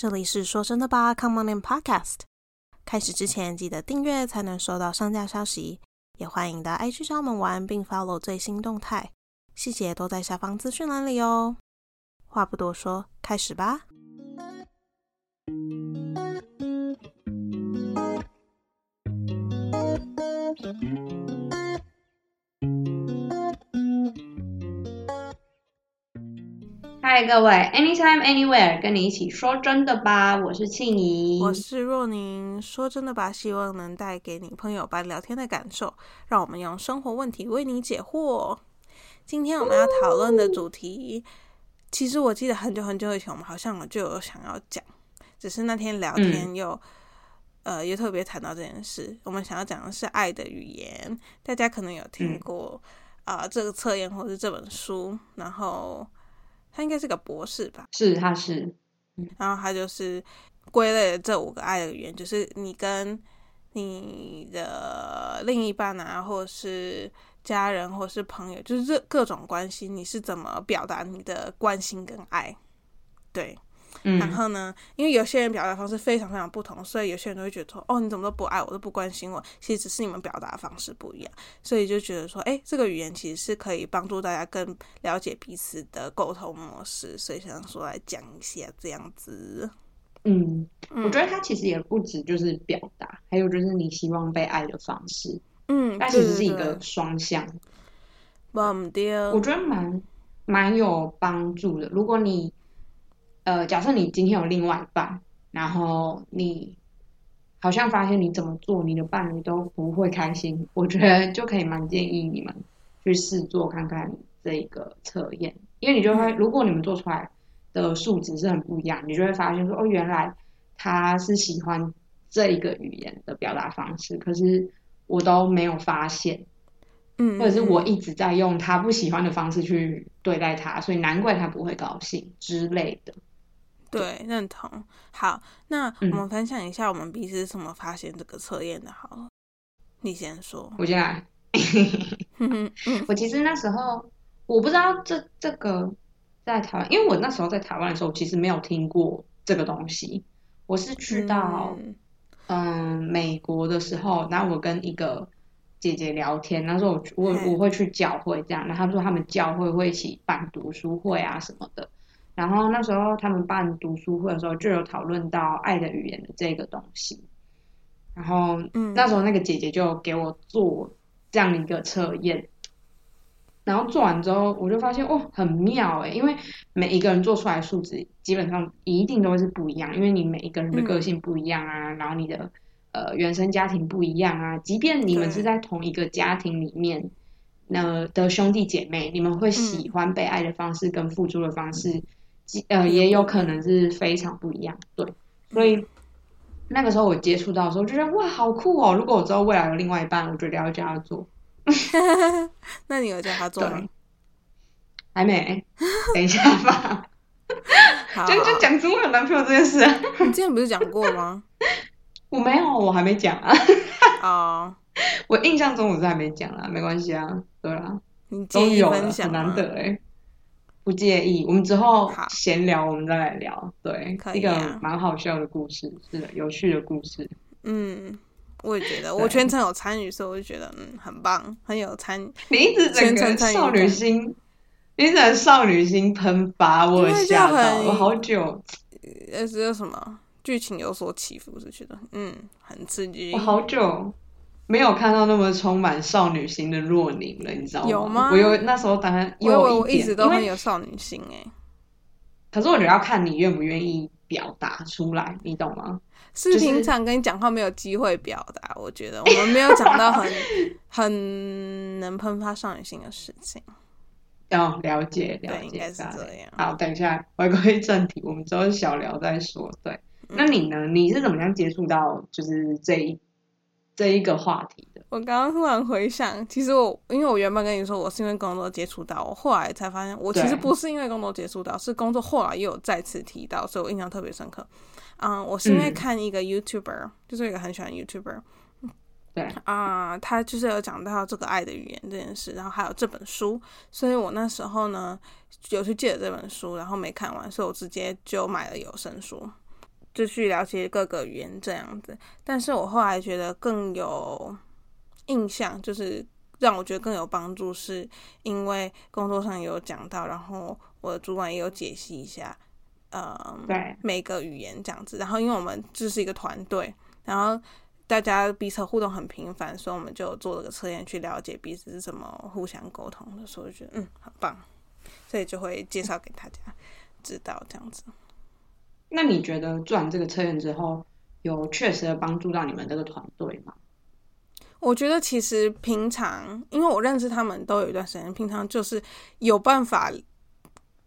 这里是说真的吧，Come on in Podcast。开始之前记得订阅才能收到上架消息，也欢迎到 IG 上门玩，并 follow 最新动态，细节都在下方资讯栏里哦。话不多说，开始吧。嗨，各位，anytime anywhere，跟你一起说真的吧，我是庆怡，我是若宁。说真的吧，希望能带给你朋友般聊天的感受，让我们用生活问题为你解惑。今天我们要讨论的主题，其实我记得很久很久以前，我们好像就有想要讲，只是那天聊天又、呃又特别谈到这件事。我们想要讲的是爱的语言，大家可能有听过啊、这个测验或是这本书，然后他应该是个博士吧，是他是，然后他就是归类了这五个爱的语言，就是你跟你的另一半啊，或者是家人，或者是朋友，就是这各种关系，你是怎么表达你的关心跟爱？对，然嗯后呢，因为有些人表达方式非常非常不同，所以有些人都会觉得说，哦，你怎么都不爱我，都不关心我，其实只是你们表达方式不一样，所以就觉得说，哎，这个语言其实是可以帮助大家更了解彼此的沟通模式，所以想说来讲一下这样子。嗯，嗯我觉得他其实也不止就是表达，还有就是你希望被爱的方式，嗯，它其实是一个双向，忘掉，我觉得蛮蛮有帮助的。如果你呃，假设你今天有另外一半，然后你好像发现你怎么做，你的伴侣都不会开心，我觉得就可以蛮建议你们去试做看看这个测验，因为你就会，如果你们做出来的数值是很不一样，你就会发现说，哦，原来他是喜欢这一个语言的表达方式，可是我都没有发现。嗯，或者是我嗯一直在用他不喜欢的方式去对待他，所以难怪他不会高兴之类的。对认同。好，那我嗯们分享一下我们彼此是怎么发现这个测验的。好了，你先说。我先来，我其实那时候我不知道这这个在台湾，因为我那时候在台湾的时候，其实没有听过这个东西。我是去到嗯嗯美国的时候，然后我跟一个姐姐聊天，那时候我我嗯我会去教会这样，然后他们说他们教会会一起办读书会啊什么的，然后那时候他们办读书会的时候就有讨论到爱的语言的这个东西，然后嗯。那时候那个姐姐就给我做这样的一个测验。然后做完之后，我就发现哦，很妙诶，因为每一个人做出来的数值基本上一定都会是不一样，因为你每一个人的个性不一样啊，然后你的呃原生家庭不一样啊，即便你们是在同一个家庭里面，那的兄弟姐妹，你们会喜欢被爱的方式跟付出的方式，基呃也有可能是非常不一样，对，所以那个时候我接触到的时候，就觉得哇，好酷哦！如果我之后未来有另外一半，我觉得要叫他做，那你有叫他做吗？还没，等一下吧。好，就就讲出我有男朋友这件事啊，你之前不是讲过吗？我没有，我还没讲啊。哦，我印象中我是还没讲啊，没关系啊，对啦，你介意终于有了，很难？得哎，不介意。我们之后好闲聊，我们再来聊，对，一个蛮好笑的故事，是的，有趣的故事。嗯，我也觉得，我全程有参与，所以我就觉得嗯很棒，很有参。你一直整全程个少女心，你整个少女心喷发，我吓到，很我好久，呃，只有什么剧情有所起伏，是觉得嗯很刺激我。好久没有看到那么充满少女心的若宁了，你知道吗有吗我有那时候当然我以为我一直都很有少女心哎、可是我觉得要看你愿不愿意表达出来，你懂吗？是平常跟你讲话没有机会表达，我觉得我们没有讲到很 很能喷发少女心的事情。要了解了解，该是这样。好，等一下回归正题，我们之后小聊再说。对，嗯那你呢？你是怎么样接触到就是这一这一个话题的？我刚刚突然回想，其实我因为我原本跟你说我是因为工作接触到，我后来才发现我其实不是因为工作接触到，是工作后来又有再次提到，所以我印象特别深刻。嗯，我是因为嗯看一个 YouTuber，、就是一个很喜欢 YouTuber 对，啊、他就是有讲到这个爱的语言这件事，然后还有这本书，所以我那时候呢有去借了这本书，然后没看完，所以我直接就买了有声书。就去了解各个语言这样子。但是我后来觉得更有印象，就是让我觉得更有帮助，是因为工作上有讲到，然后我的主管也有解析一下，嗯，对，每个语言这样子。然后因为我们就是一个团队，然后大家彼此互动很频繁，所以我们就做了个测验去了解彼此是怎么互相沟通的，所以我觉得嗯很棒，所以就会介绍给大家知道这样子。那你觉得做完这个测验之后，有确实的帮助到你们这个团队吗？我觉得其实平常，因为我认识他们都有一段时间，平常就是有办法，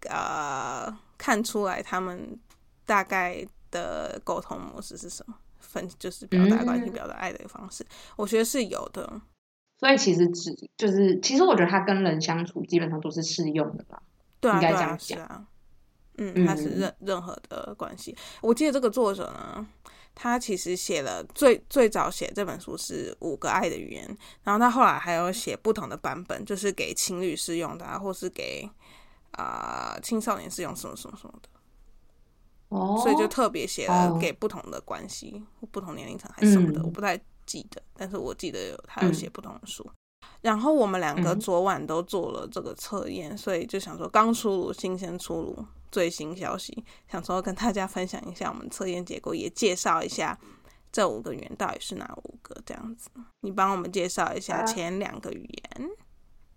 呃，看出来他们大概的沟通模式是什么，分就是表达关心、表达爱的一个方式，我觉得是有的。所以其实只就是，其实我觉得他跟人相处基本上都是适用的吧。对啊，应该这样讲嗯，他是嗯任任何的关系。我记得这个作者呢，他其实写了最最早写这本书是五个爱的语言，然后他后来还有写不同的版本，就是给情侣适用的、啊，或是给啊、青少年适用什么什么什么的，哦。所以就特别写了哦。给不同的关系、或不同年龄层还是什么的，嗯。我不太记得，但是我记得有他有写不同的书。然后我们两个嗯昨晚都做了这个测验，所以就想说刚出炉，新鲜出炉最新消息，想说跟大家分享一下我们测验结果，也介绍一下这五个语言到底是哪五个这样子。你帮我们介绍一下啊前两个语言。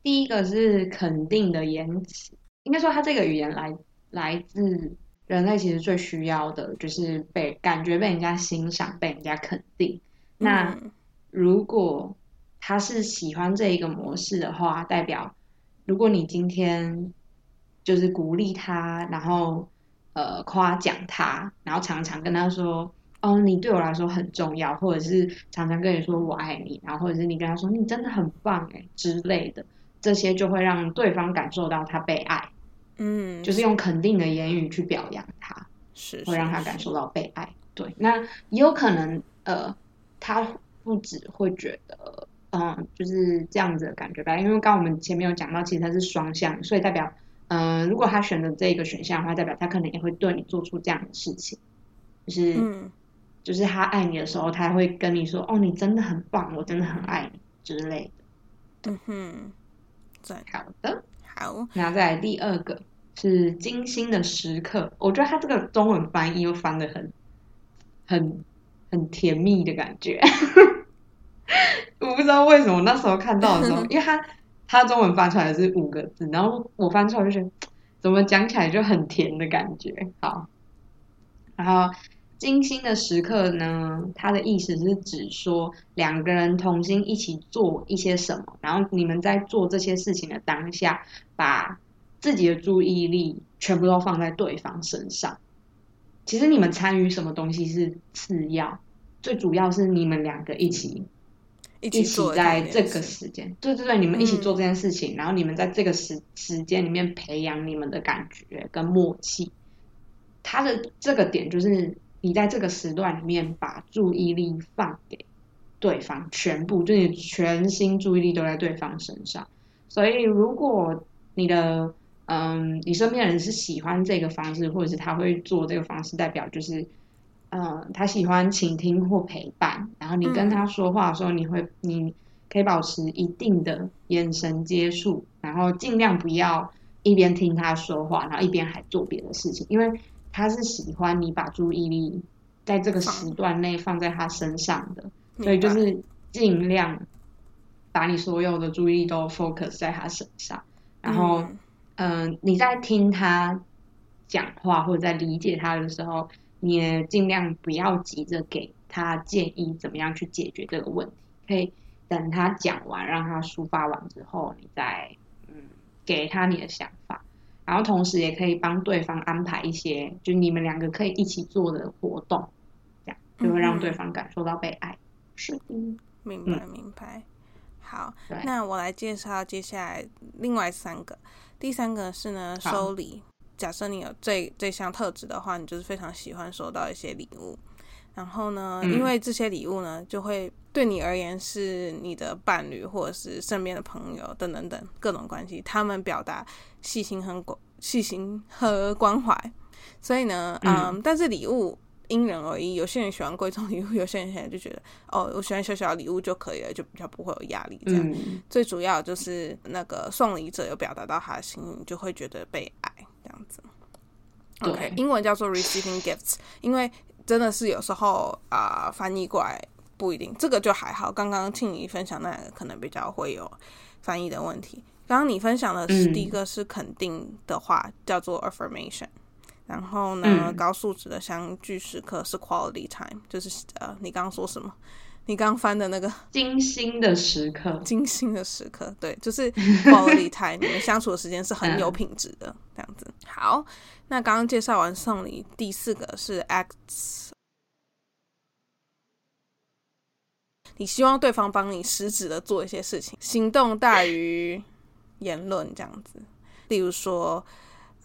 第一个是肯定的言辞，应该说它这个语言来来自人类其实最需要的就是被感觉被人家欣赏、被人家肯定。那嗯如果他是喜欢这一个模式的话，代表如果你今天就是鼓励他，然后呃夸奖他，然后常常跟他说。哦，你对我来说很重要，或者是常常跟你说我爱你，然后或者是你跟他说你真的很棒哎之类的，这些就会让对方感受到他被爱，嗯，就是用肯定的言语去表扬他。是会让他感受到被爱。对，那也有可能，呃，他不只会觉得，嗯，就是这样子的感觉吧。因为刚刚我们前面有讲到，其实它是双向，所以代表，嗯、如果他选择这个选项的话，代表他可能也会对你做出这样的事情，就是，嗯就是他爱你的时候，他会跟你说，哦，你真的很棒，我真的很爱你之类的。嗯哼，赞好的，好，然后再来第二个是精心的时刻，我觉得他这个中文翻译又翻的很很很甜蜜的感觉。我不知道为什么那时候看到的时候，因为他他中文翻出来是五个字，然后我翻出来就觉得 怎么讲起来就很甜的感觉。好，然后精心的时刻呢，它的意思是指说两个人同心一起做一些什么，然后你们在做这些事情的当下，把自己的注意力全部都放在对方身上。其实你们参与什么东西是次要，最主要是你们两个一起一一起在这个时间，对对对，你们一起嗯做这件事情，然后你们在这个时时间里面培养你们的感觉跟默契。他的这个点就是你在这个时段里面把注意力放给对方，全部就是你全心注意力都在对方身上。所以如果你的嗯，你身边的人是喜欢这个方式，或者是他会做这个方式，代表就是，嗯，他喜欢倾听或陪伴。然后你跟他说话的时候，你会，你可以保持一定的眼神接触，然后尽量不要一边听他说话，然后一边还做别的事情，因为他是喜欢你把注意力在这个时段内放在他身上的，所以就是尽量把你所有的注意力都 focus 在他身上，然后。嗯嗯，你在听他讲话或者在理解他的时候，你也尽量不要急着给他建议怎么样去解决这个问题，可以等他讲完，让他抒发完之后，你再嗯给他你的想法，然后同时也可以帮对方安排一些，就你们两个可以一起做的活动，这样就会让对方感受到被爱。是的，明白明白。好，那我来介绍接下来另外三个。第三个是呢，收礼。假设你有这这项特质的话，你就是非常喜欢收到一些礼物。然后呢，嗯因为这些礼物呢，就会对你而言是你的伴侣或者是身边的朋友等等等各种关系，他们表达细心和关细心和关怀。所以呢，嗯嗯，但是礼物因人而异。有些人喜欢贵重礼物，有些人现在就觉得哦，我喜欢小小礼物就可以了，就比较不会有压力。这样，嗯最主要就是那个送礼者有表达到他的心意，你就会觉得被爱这样子。OK，英文叫做 receiving gifts，因为真的是有时候啊、翻译过来不一定，这个就还好。刚刚庆怡分享那个可能比较会有翻译的问题。刚刚你分享的是嗯第一个是肯定的话，叫做 affirmation。然后呢，嗯高素质的相聚时刻是 quality time，就是呃，你刚刚说什么？你刚翻的那个 精心的时刻，精心的时刻，对，就是 quality time，你们相处的时间是很有品质的，这样子。好，那刚刚介绍完送礼，第四个是 acts，你希望对方帮你实质的做一些事情，行动大于言论，这样子。例如说，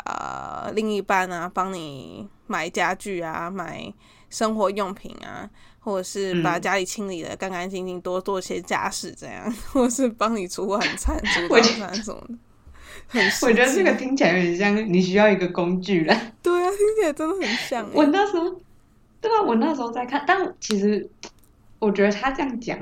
呃，另一半啊，帮你买家具啊，买生活用品啊，或者是把嗯家里清理的干干净净，多做些家事这样，或者是帮你煮晚餐、煮早餐什么的。很我觉得这个听起来有点像你需要一个工具了。对啊，听起来真的很像欸。我那时候，对啊，我那时候在看，但其实我觉得他这样讲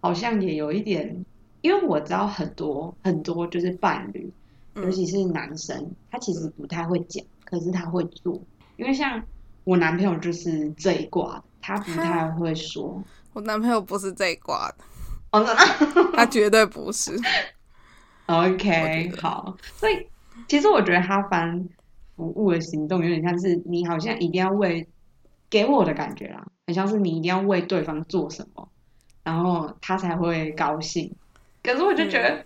好像也有一点，因为我知道很多很多就是伴侣，嗯尤其是男生，他其实不太会讲，可是他会做。因为像我男朋友就是这一挂的，他不太会说。我男朋友不是这一挂的，哦，他绝对不是。OK，好，所以其实我觉得他翻服务的行动有点像是你好像一定要为给我的感觉啦，很像是你一定要为对方做什么，然后他才会高兴。可是我就觉嗯得、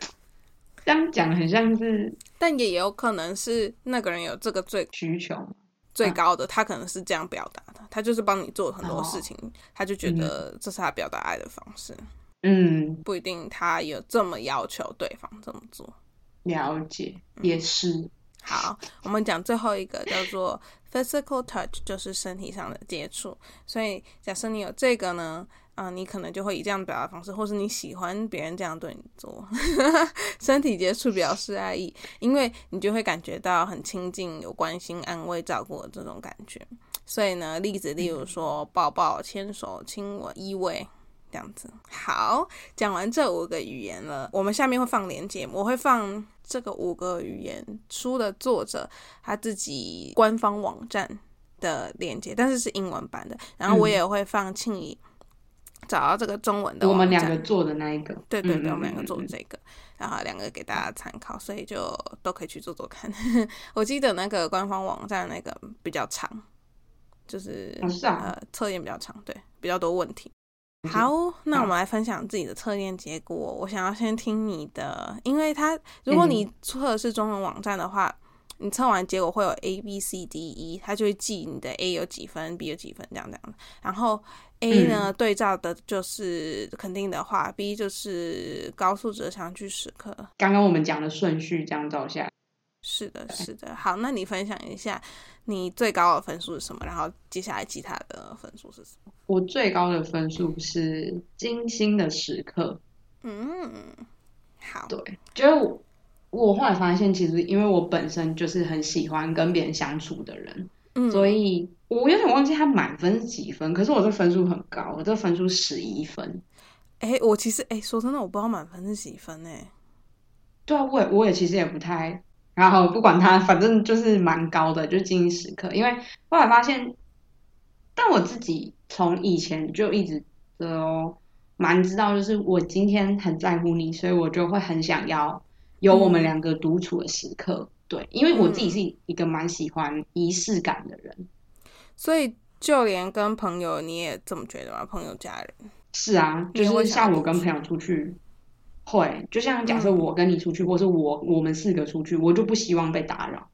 这样讲很像是但也有可能是那个人有这个最需求，最高的，他可能是这样表达的，他就是帮你做很多事情，他就觉得这是他表达爱的方式，嗯，不一定他有这么要求对方这么做。了解，嗯也是，好，我们讲最后一个叫做 physical touch，就是身体上的接触。所以假设你有这个呢，啊、你可能就会以这样表达方式，或是你喜欢别人这样对你做，身体接触表示爱意，因为你就会感觉到很亲近、有关心、安慰、照顾的这种感觉。所以呢，例子例如说抱抱、牵手、亲吻、依偎。这样子，好，讲完这五个语言了，我们下面会放链接，我会放这个五个语言书的作者他自己官方网站的链接，但是是英文版的。然后我也会放庆怡找到这个中文的我，们两个做的那一个，对对对，嗯我们两个做嗯嗯这个，然后两个给大家参考，所以就都可以去做做看。我记得那个官方网站那个比较长，就是、哦是啊呃测验比较长，对，比较多问题。好，那我们来分享自己的测验结果。我想要先听你的，因为它如果你测的是中文网站的话，你测完结果会有 A B C D E，它就会记你的 A 有几分，B 有几分这样这样。然后 A 呢、对照的就是肯定的话，B 就是高素质的相聚时刻。刚刚我们讲的顺序这样照下来。是的，是的。好，那你分享一下你最高的分数是什么？然后接下来其他的分数是什么？我最高的分数是金星的时刻，嗯，好，对，就是我我后来发现，其实因为我本身就是很喜欢跟别人相处的人，嗯，所以我有点忘记他满分是几分，可是我这分数很高，我这分数十一分。哎、我其实哎、说真的，我不知道满分是几分哎、对啊，我也我也其实也不太，然后不管他，反正就是蛮高的，就是精英时刻。因为后来发现，但我自己从以前就一直都蛮知道，就是我今天很在乎你，所以我就会很想要有我们两个独处的时刻。对，因为我自己是一个蛮喜欢仪式感的人。所以就连跟朋友你也这么觉得吗？朋友、家人？是啊，就是像我跟朋友出去，会就像假设我跟你出去，或是我我们四个出去，我就不希望被打扰。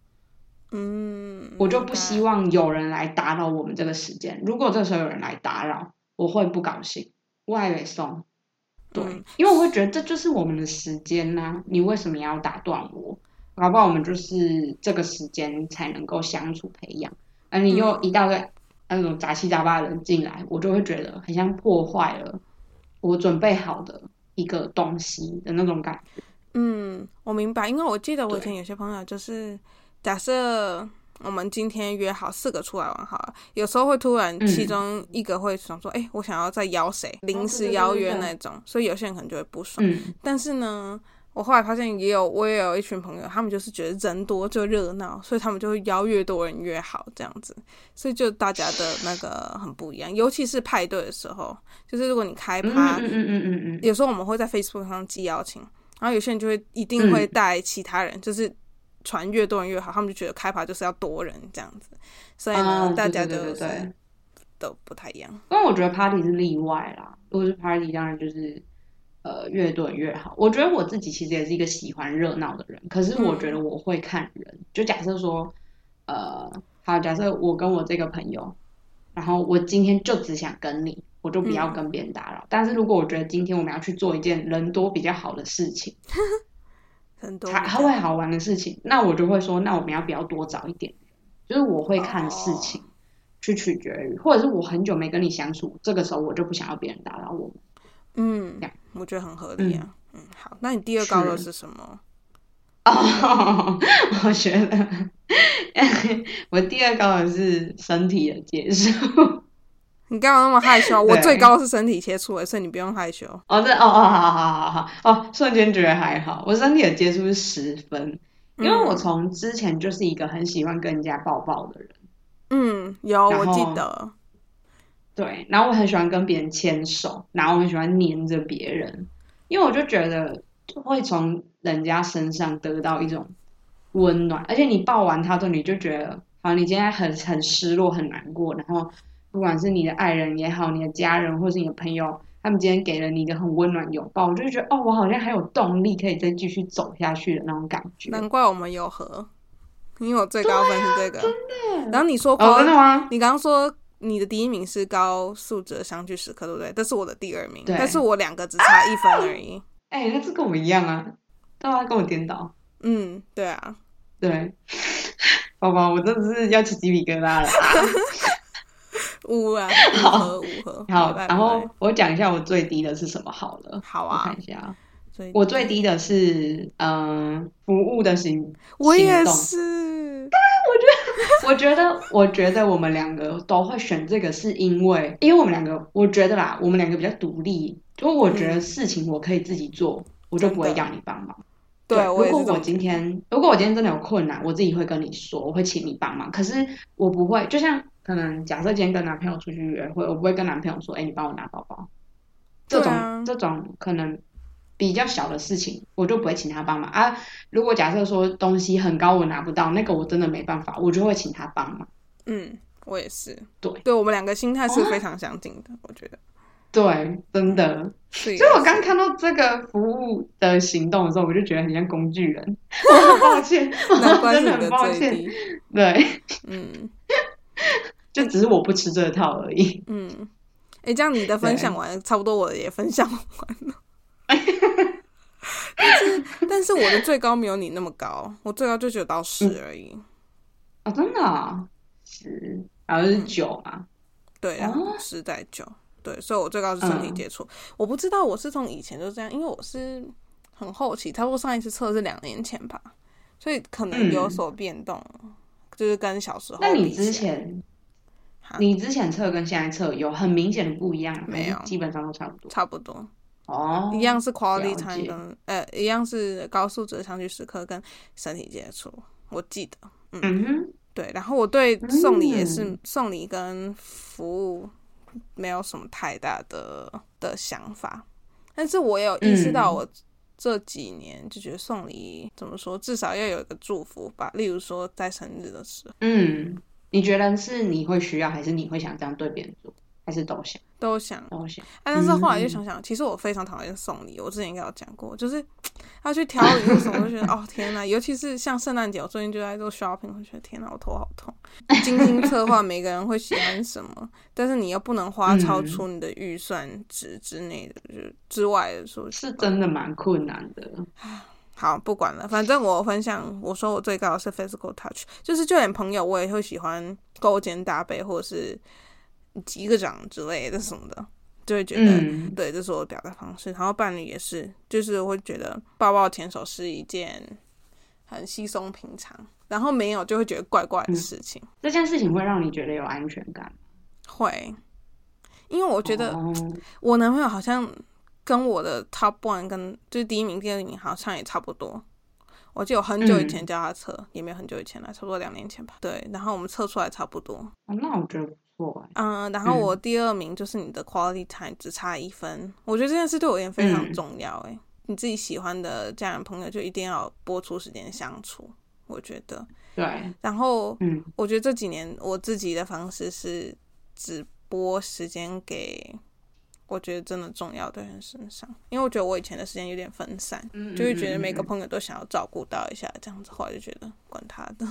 嗯，我就不希望。有人来打扰我们这个时间。如果这时候有人来打扰，我会不高兴，我还会送。对，嗯因为我会觉得这就是我们的时间呐、你为什么要打断我？搞不好我们就是这个时间才能够相处培养，而你又嗯一大堆那种杂七杂八的人进来，我就会觉得很像破坏了我准备好的一个东西的那种感觉。嗯，我明白，因为我记得我以前有些朋友就是，假设我们今天约好四个出来玩好了，有时候会突然其中一个会想说，哎、我想要再邀谁，临时邀约那种，所以有些人可能就会不爽。嗯。但是呢，我后来发现也有我也有一群朋友，他们就是觉得人多就热闹，所以他们就会邀越多人越好这样子，所以就大家的那个很不一样，尤其是派对的时候，就是如果你开嗯趴，嗯嗯嗯嗯。嗯，有时候我们会在 Facebook 上寄邀请，然后有些人就会一定会带其他人，就是传越多人越好，他们就觉得开趴就是要多人这样子，所以呢，嗯大家对就是对。都不太一样。因为我觉得 party 是例外啦，如果是 party，当然就是呃越多人越好。我觉得我自己其实也是一个喜欢热闹的人，可是我觉得我会看人。就假设说，呃，好，假设我跟我这个朋友，然后我今天就只想跟你，我就不要跟别人打扰。但是如果我觉得今天我们要去做一件人多比较好的事情，很多才会好玩的事情，那我就会说，那我们要不要多找一点？就是我会看事情。去取决于，或者是我很久没跟你相处，这个时候我就不想要别人打扰我们。嗯这样，我觉得很合理啊。嗯好，那你第二高的是是什么？哦，我觉得 我第二高的是身体的接触。你干嘛那么害羞？我最高是身体接触的，所以你不用害羞。哦，这哦哦，好好好好哦，瞬间觉得还好。我身体的接触是十分，因为我从之前就是一个很喜欢跟人家抱抱的人，嗯，有我记得，对，然后我很喜欢跟别人牵手，然后我很喜欢黏着别人，因为我就觉得会从人家身上得到一种温暖，而且你抱完他之后，你就觉得，好，你今天很很失落、很难过，然后不管是你的爱人也好，你的家人或是你的朋友，他们今天给了你一个很温暖拥抱，我就觉得，哦，我好像还有动力可以再继续走下去的那种感觉。难怪我们有合，因为我最高分是这个。真的然后你说哦，真的吗？你刚刚说你的第一名是高素质的相聚时刻，对不对？这是我的第二名，对但是我两个只差一分而已。哎、那这跟我一样啊，对啊，跟我颠倒。嗯，对啊，对，宝宝，我真的是要起鸡皮疙瘩了啊。五啊，五合五合。好，然后我讲一下我最低的是什么好了。好啊看，一下我最低的是嗯、呃服务的行我也行动是，我觉得，我觉得我们两个都会选这个，是因为，因为我们两个，我觉得啦，我们两个比较独立，就我觉得事情我可以自己做，我就不会要你帮忙。对如果我今天，如果我今天真的有困难，我自己会跟你说，我会请你帮忙。可是我不会，就像可能假设今天跟男朋友出去约会，我不会跟男朋友说，哎、你帮我拿包包。这种、这种可能比较小的事情，我就不会请他帮忙啊。如果假设说东西很高我拿不到，那个我真的没办法，我就会请他帮忙。嗯，我也是。对，对我们两个心态是非常相近的，我觉得。对，真的。所以我刚看到这个服务的行动的时候，我就觉得很像工具人。我很抱歉，真的很抱歉。对，嗯 就只是我不吃这套而已。嗯，哎，这样你的分享完，差不多我的也分享完了。但是，但是我的最高没有你那么高，我最高就只有到十而已。哦，真的啊，十，然后是九嘛。对，然后哦。十在九，对，所以我最高是身体接触。我不知道我是从以前就这样，因为我是很后期，差不多上一次测是两年前吧，所以可能有所变动，就是跟小时候那你之前，你之前测跟现在测有很明显的不一样？没有。基本上都差不多。差不多，哦，一样是 quality 了 time 跟呃，一样是高素质的相聚时刻跟身体接触，我记得。嗯。哼，对，然后我对送礼也是、嗯。送礼跟服务没有什么太大的的想法，但是我有意识到嗯。我这几年就觉得送礼怎么说，至少要有一个祝福吧，例如说在生日的时候。嗯，你觉得是你会需要，还是你会想这样对别人做，还是都想都想。都想？啊，但是后来就嗯想想，其实我非常讨厌送礼。我之前应该有讲过，就是 要去挑礼物什么，我就觉得 哦天呐，尤其是像圣诞节，我最近就在做 shopping，我觉得天呐，我头好痛。精心策划每个人会喜欢什么，但是你又不能花超出你的预算值之内的，就是之外的说是真的蛮困难的。好，不管了，反正我分享，我说我最高的是 physical touch，就是就连朋友我也会喜欢勾肩搭背，或者是击个掌之类的什么的，就会觉得、嗯对，这是我的表达方式。然后伴侣也是，就是会觉得抱抱牵手是一件很稀松平常然后没有就会觉得怪怪的事情。这件事情会让你觉得有安全感？会，因为我觉得哦我男朋友好像跟我的 top one 跟就是第一名、第二名好像也差不多。我记得我很久以前叫他测，也没有很久以前了，差不多两年前吧。对，然后我们测出来差不多。哦那我觉得不嗯，然后我第二名就是你的 quality time 只差一分，我觉得这件事对我而言非常嗯重要。诶、你自己喜欢的家人朋友就一定要播出时间相处，我觉得。对，然后嗯我觉得这几年我自己的方式是只播时间给我觉得真的重要的人身上，因为我觉得我以前的时间有点分散，嗯就会觉得每个嗯朋友都想要照顾到一下，这样子，后来就觉得管他的。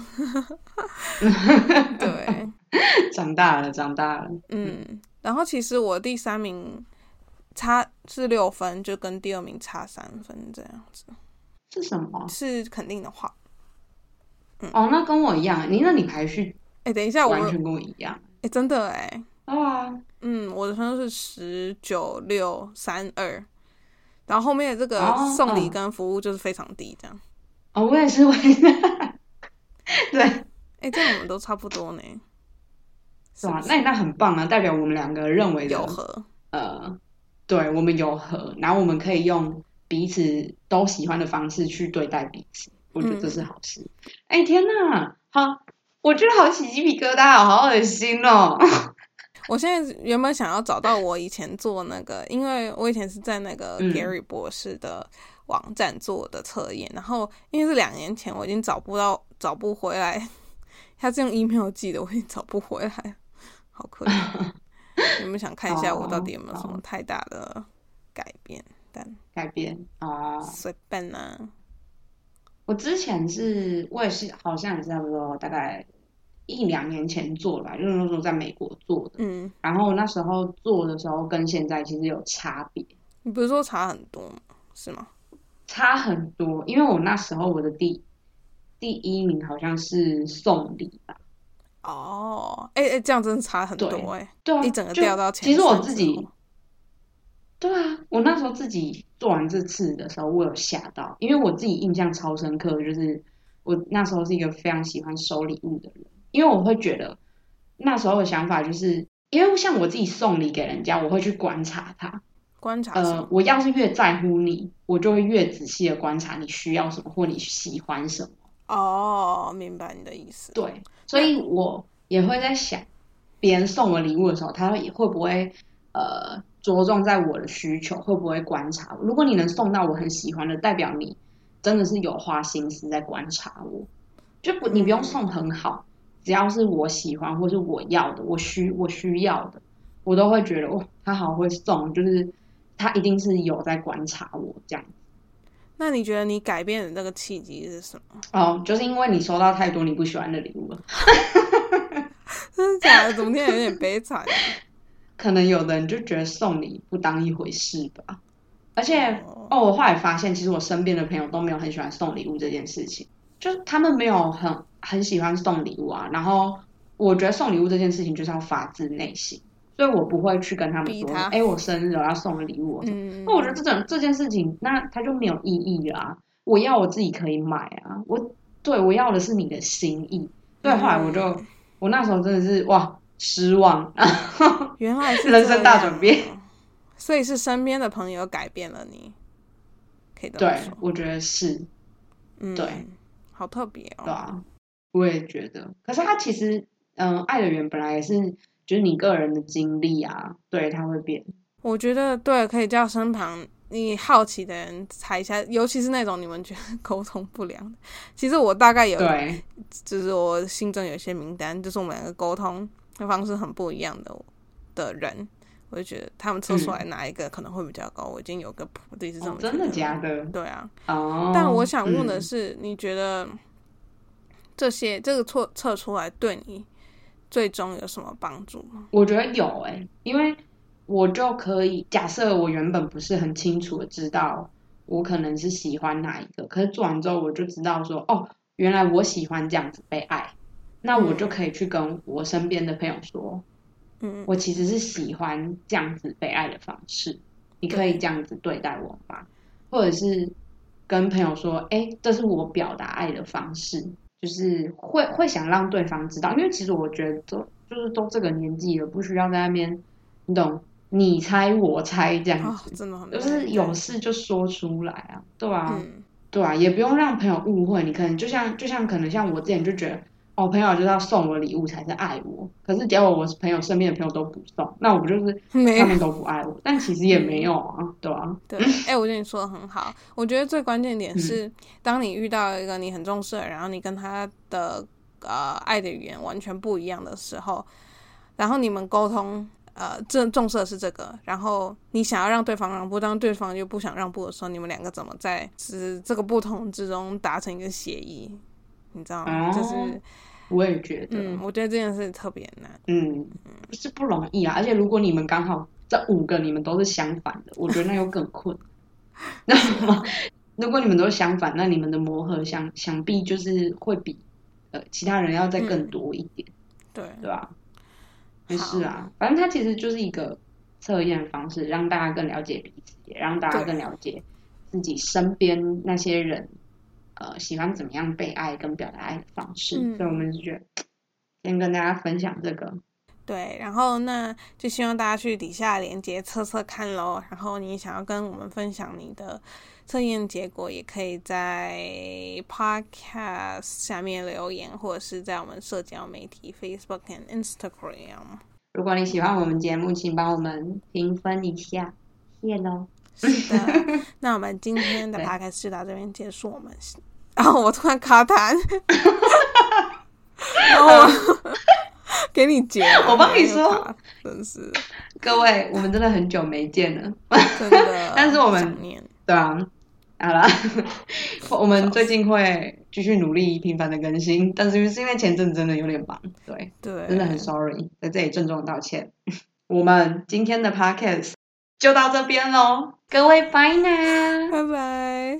对，嗯 长大了，长大了。嗯，然后其实我第三名差是六分，就跟第二名差三分这样子，是什么？是肯定的话。哦，那跟我一样，你那你排序哎，等一下我，完全跟我一样。哎，真的哎，对啊，嗯，我的分数是十九六三二，然后后面的这个哦送礼嗯跟服务就是非常低，这样。哦，我也是，我也是。对，哎，这样我们都差不多呢，是是吧那你那很棒啊，代表我们两个认为的有合。呃，对我们有合，然后我们可以用彼此都喜欢的方式去对待彼此，我觉得这是好事。哎、天哪，好，我觉得好起鸡皮疙瘩哦，好恶心哦。我现在原本想要找到我以前做那个，因为我以前是在那个嗯 Gary 博士的网站做的测验，然后因为是两年前，我已经找不到，找不回来。他是用 email 寄的，我已经找不回来，好可怜。你们想看一下我到底有没有什么哦太大的改变？但改变哦，随便啦、我之前是，我也是，好像也是差不多大概一两年前做的吧，就是那时候在美国做的。嗯，然后那时候做的时候跟现在其实有差别，你不是说差很多吗？是吗？差很多。因为我那时候我的第第一名好像是送礼吧，哦，哎、哎、这样真的差很多对哎、对啊，一整个掉到前其实我自己，对啊，我那时候自己做完这次的时候，我有吓到，因为我自己印象超深刻，就是我那时候是一个非常喜欢收礼物的人，因为我会觉得那时候的想法就是，因为像我自己送礼给人家，我会去观察他，观察？，呃我要是越在乎你，我就会越仔细的观察你需要什么或你喜欢什么。哦，明白你的意思。对，所以我也会在想，别人送我礼物的时候，他会会不会呃着重在我的需求，会不会观察我？如果你能送到我很喜欢的，代表你真的是有花心思在观察我，就不你不用送很好，只要是我喜欢或是我要的，我需我需要的，我都会觉得哦，他好会送，就是他一定是有在观察我这样。那你觉得你改变的这个契机是什么？哦，就是因为你收到太多你不喜欢的礼物了。真的假的？怎么听起来有点悲惨？可能有的人就觉得送礼不当一回事吧。而且哦哦，我后来发现，其实我身边的朋友都没有很喜欢送礼物这件事情，就是他们没有很很喜欢送礼物啊。然后我觉得送礼物这件事情就是要发自内心，所以我不会去跟他们说，哎，我生日我要送个礼物。嗯，那我觉得这种这件事情，那它就没有意义啦、我要我自己可以买啊，我对我要的是你的心意。对，后来我就、嗯我那时候真的是哇失望。原来是人生大转变哦，所以是身边的朋友改变了你，可以这么对说，。我觉得是，嗯，对，好特别哦。对啊，我也觉得。可是他其实，嗯，爱的人本来也是，就是你个人的经历啊，对，他会变。我觉得对，可以叫身旁你好奇的人猜一下，尤其是那种你们觉得沟通不良的。其实我大概有，对，就是我心中有一些名单，就是我们两个沟通的方式很不一样的的人，我就觉得他们测出来哪一个可能会比较高，我已经有个谱，自己是这哦么真的假的？对啊，哦。但我想问的嗯是，你觉得这些这个测测出来对你最终有什么帮助吗？我觉得有诶、因为我就可以假设我原本不是很清楚的知道我可能是喜欢哪一个，可是做完之后我就知道说，哦，原来我喜欢这样子被爱，那我就可以去跟我身边的朋友说，嗯，我其实是喜欢这样子被爱的方式，你可以这样子对待我吗？或者是跟朋友说，哎，这是我表达爱的方式，就是会会想让对方知道，因为其实我觉得都就是都这个年纪了，不需要在那边，你懂，你猜我猜这样哦子，，真的很就是有事就说出来啊，对啊，嗯，对啊，也不用让朋友误会，你可能就像就像可能像我之前就觉得，哦，朋友就是要送我礼物才是爱我，可是结果我朋友身边的朋友都不送，那我不就是他们都不爱我？但其实也没有啊，对啊，对，哎、我觉得你说的很好。我觉得最关键点是，嗯当你遇到一个你很重视的人，然后你跟他的呃爱的语言完全不一样的时候，然后你们沟通呃这重视的是这个，然后你想要让对方让步，当对方又不想让步的时候，你们两个怎么在是这个不同之中达成一个协议？你知道吗？哦就是我也觉得，嗯，我觉得这件事特别难。嗯，不是不容易啊，而且如果你们刚好这五个你们都是相反的，我觉得那又更困。那么，如果你们都是相反，那你们的磨合想想必就是会比呃其他人要再更多一点，对，对吧？没事啊，反正它其实就是一个测验方式，让大家更了解彼此，也让大家更了解自己身边那些人，呃，喜欢怎么样被爱跟表达爱的方式。嗯所以我们就觉得先跟大家分享这个。对，然后那就希望大家去底下连接测测看喽。然后你想要跟我们分享你的测验结果，也可以在 Podcast 下面留言，或者是在我们社交媒体 Facebook 和 Instagram。如果你喜欢我们节目，请帮我们评分一下，谢喽。是的，那我们今天的对 Podcast 就到这边结束。我们然后我突然卡痰，然后我给你截，我帮你说，真是各位，我们真的很久没见了，真的，但是我们。对啊，好了，我们最近会继续努力频繁的更新，但是是因为前阵真的有点忙，对，对，真的很 sorry，在这里郑重道歉。我们今天的 podcast 就到这边喽，各位，拜呢，拜拜。